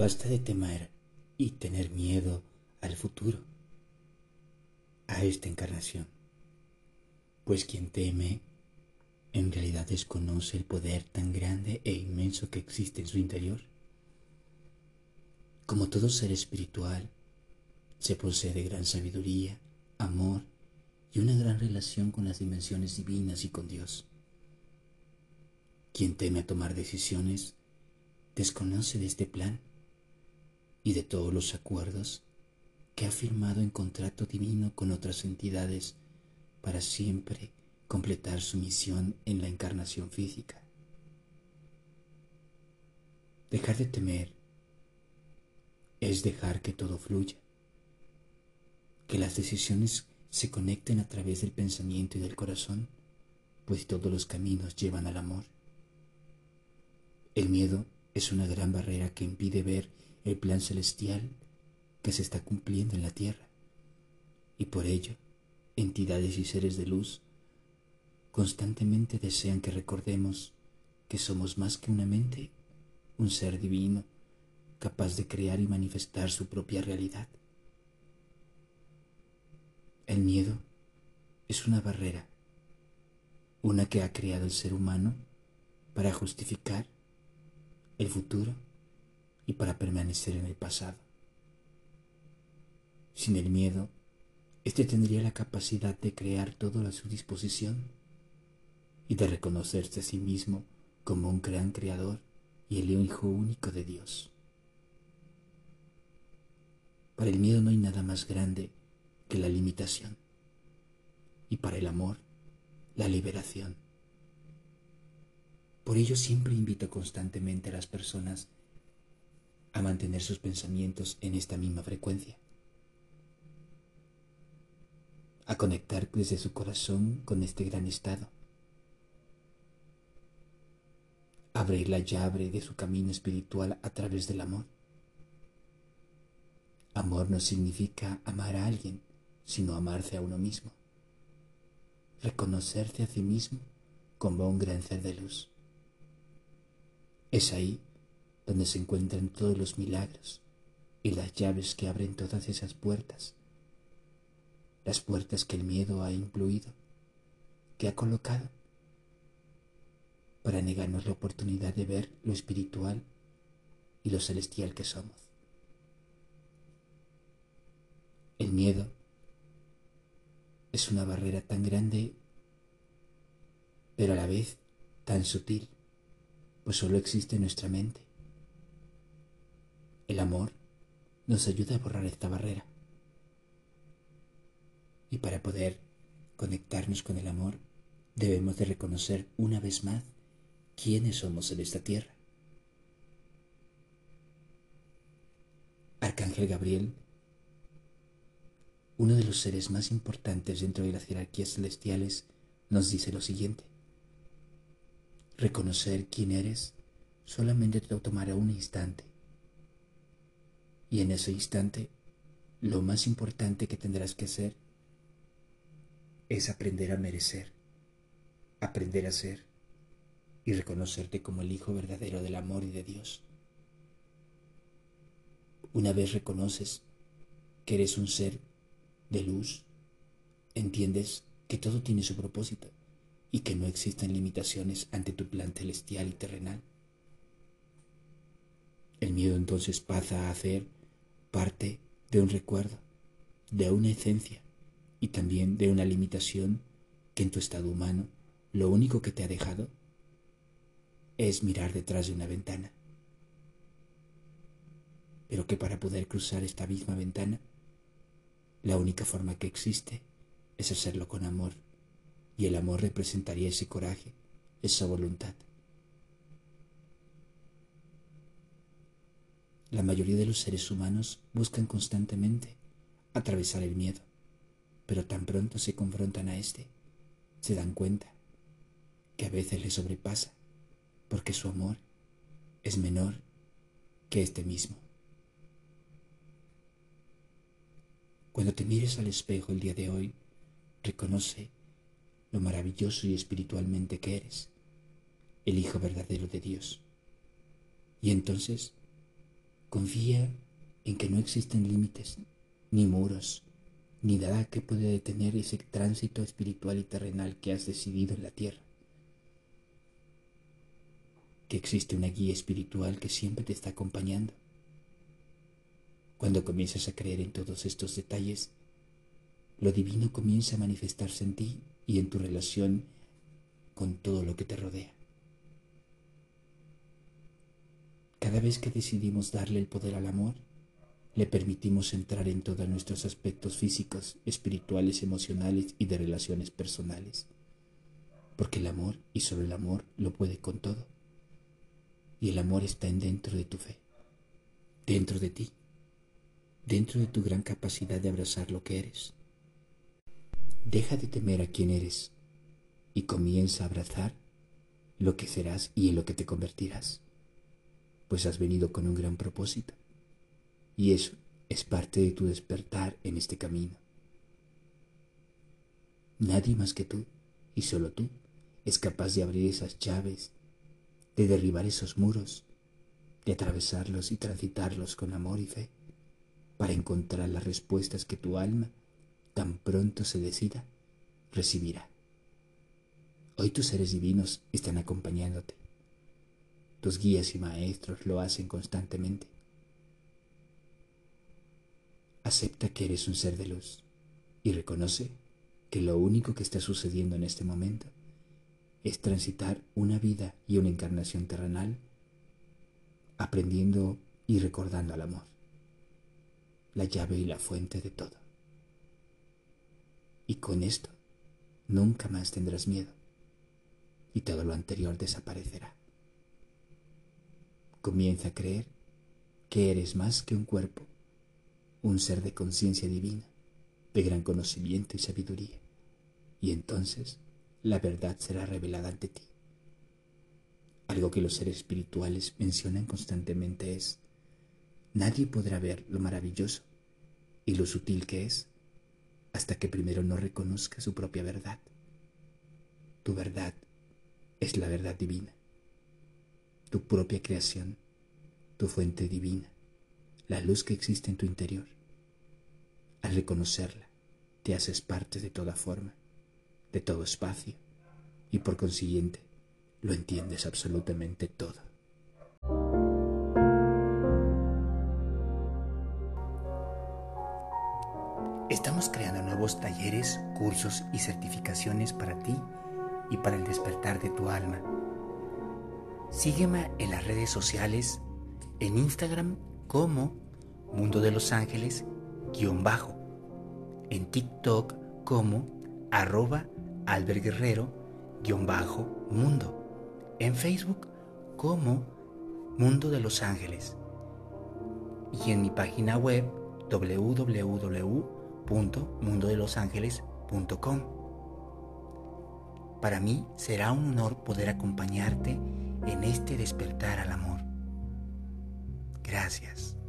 Basta de temer y tener miedo al futuro, a esta encarnación, pues quien teme en realidad desconoce el poder tan grande e inmenso que existe en su interior. Como todo ser espiritual, se posee de gran sabiduría, amor y una gran relación con las dimensiones divinas y con Dios. Quien teme a tomar decisiones desconoce de este plan y de todos los acuerdos que ha firmado en contrato divino con otras entidades para siempre completar su misión en la encarnación física. Dejar de temer es dejar que todo fluya, que las decisiones se conecten a través del pensamiento y del corazón, pues todos los caminos llevan al amor. El miedo es una gran barrera que impide ver el plan celestial que se está cumpliendo en la tierra, y por ello entidades y seres de luz constantemente desean que recordemos que somos más que una mente, un ser divino capaz de crear y manifestar su propia realidad. El miedo es una barrera, una que ha creado el ser humano para justificar el futuro y para permanecer en el pasado. Sin el miedo, éste tendría la capacidad de crear todo a su disposición y de reconocerse a sí mismo como un gran creador y el Hijo único de Dios. Para el miedo no hay nada más grande que la limitación y para el amor la liberación. Por ello siempre invito constantemente a las personas a mantener sus pensamientos en esta misma frecuencia, a conectar desde su corazón con este gran estado abrir la llave de su camino espiritual a través del amor. Amor no significa amar a alguien, sino amarse a uno mismo. Reconocerse a sí mismo como un gran ser de luz. Es ahí donde se encuentran todos los milagros y las llaves que abren todas esas puertas. Las puertas que el miedo ha incluido, que ha colocado para negarnos la oportunidad de ver lo espiritual y lo celestial que somos. El miedo es una barrera tan grande, pero a la vez tan sutil, pues solo existe en nuestra mente. El amor nos ayuda a borrar esta barrera. Y para poder conectarnos con el amor, debemos de reconocer una vez más quiénes somos en esta tierra. Arcángel Gabriel, uno de los seres más importantes dentro de las jerarquías celestiales, nos dice lo siguiente. Reconocer quién eres solamente te tomará un instante. Y en ese instante, lo más importante que tendrás que hacer es aprender a merecer, aprender a ser y reconocerte como el Hijo verdadero del amor y de Dios. Una vez reconoces que eres un ser de luz, entiendes que todo tiene su propósito y que no existen limitaciones ante tu plan celestial y terrenal. El miedo entonces pasa a ser parte de un recuerdo, de una esencia y también de una limitación que en tu estado humano lo único que te ha dejado es mirar detrás de una ventana. Pero que para poder cruzar esta misma ventana, la única forma que existe es hacerlo con amor, y el amor representaría ese coraje, esa voluntad. La mayoría de los seres humanos buscan constantemente atravesar el miedo, pero tan pronto se confrontan a este, se dan cuenta que a veces les sobrepasa porque su amor es menor que este mismo. Cuando te mires al espejo el día de hoy, reconoce lo maravilloso y espiritualmente que eres, el Hijo verdadero de Dios. Y entonces Confía en que no existen límites, ni muros, ni nada que pueda detener ese tránsito espiritual y terrenal que has decidido en la tierra. Que existe una guía espiritual que siempre te está acompañando. Cuando comienzas a creer en todos estos detalles, lo divino comienza a manifestarse en ti y en tu relación con todo lo que te rodea. Cada vez que decidimos darle el poder al amor, le permitimos entrar en todos nuestros aspectos físicos, espirituales, emocionales y de relaciones personales. Porque el amor y solo el amor lo puede con todo. Y el amor está en dentro de tu fe, dentro de ti, dentro de tu gran capacidad de abrazar lo que eres. Deja de temer a quien eres y comienza a abrazar lo que serás y en lo que te convertirás, pues has venido con un gran propósito y eso es parte de tu despertar en este camino. Nadie más que tú, y solo tú, es capaz de abrir esas llaves, de derribar esos muros, de atravesarlos y transitarlos con amor y fe, para encontrar las respuestas que tu alma, tan pronto se decida, recibirá. Hoy tus seres divinos están acompañándote. Tus guías y maestros lo hacen constantemente Acepta que eres un ser de luz y reconoce que lo único que está sucediendo en este momento es transitar una vida y una encarnación terrenal aprendiendo y recordando al amor, la llave y la fuente de todo. Y con esto nunca más tendrás miedo y todo lo anterior desaparecerá. Comienza a creer que eres más que un cuerpo un ser de conciencia divina, de gran conocimiento y sabiduría, y entonces la verdad será revelada ante ti. Algo que los seres espirituales mencionan constantemente es, nadie podrá ver lo maravilloso y lo sutil que es hasta que primero no reconozca su propia verdad. Tu verdad es la verdad divina, tu propia creación, tu fuente divina la luz que existe en tu interior. Al reconocerla, te haces parte de toda forma, de todo espacio, y por consiguiente lo entiendes absolutamente todo. Estamos creando nuevos talleres, cursos y certificaciones para ti y para el despertar de tu alma. Sígueme en las redes sociales, en Instagram como Mundo de los Ángeles guion bajo. En TikTok como arroba alberguerrero guion bajo mundo. En Facebook como Mundo de los Ángeles. Y en mi página web www.mundodelosangeles.com. Para mí será un honor poder acompañarte en este despertar al amor. Gracias.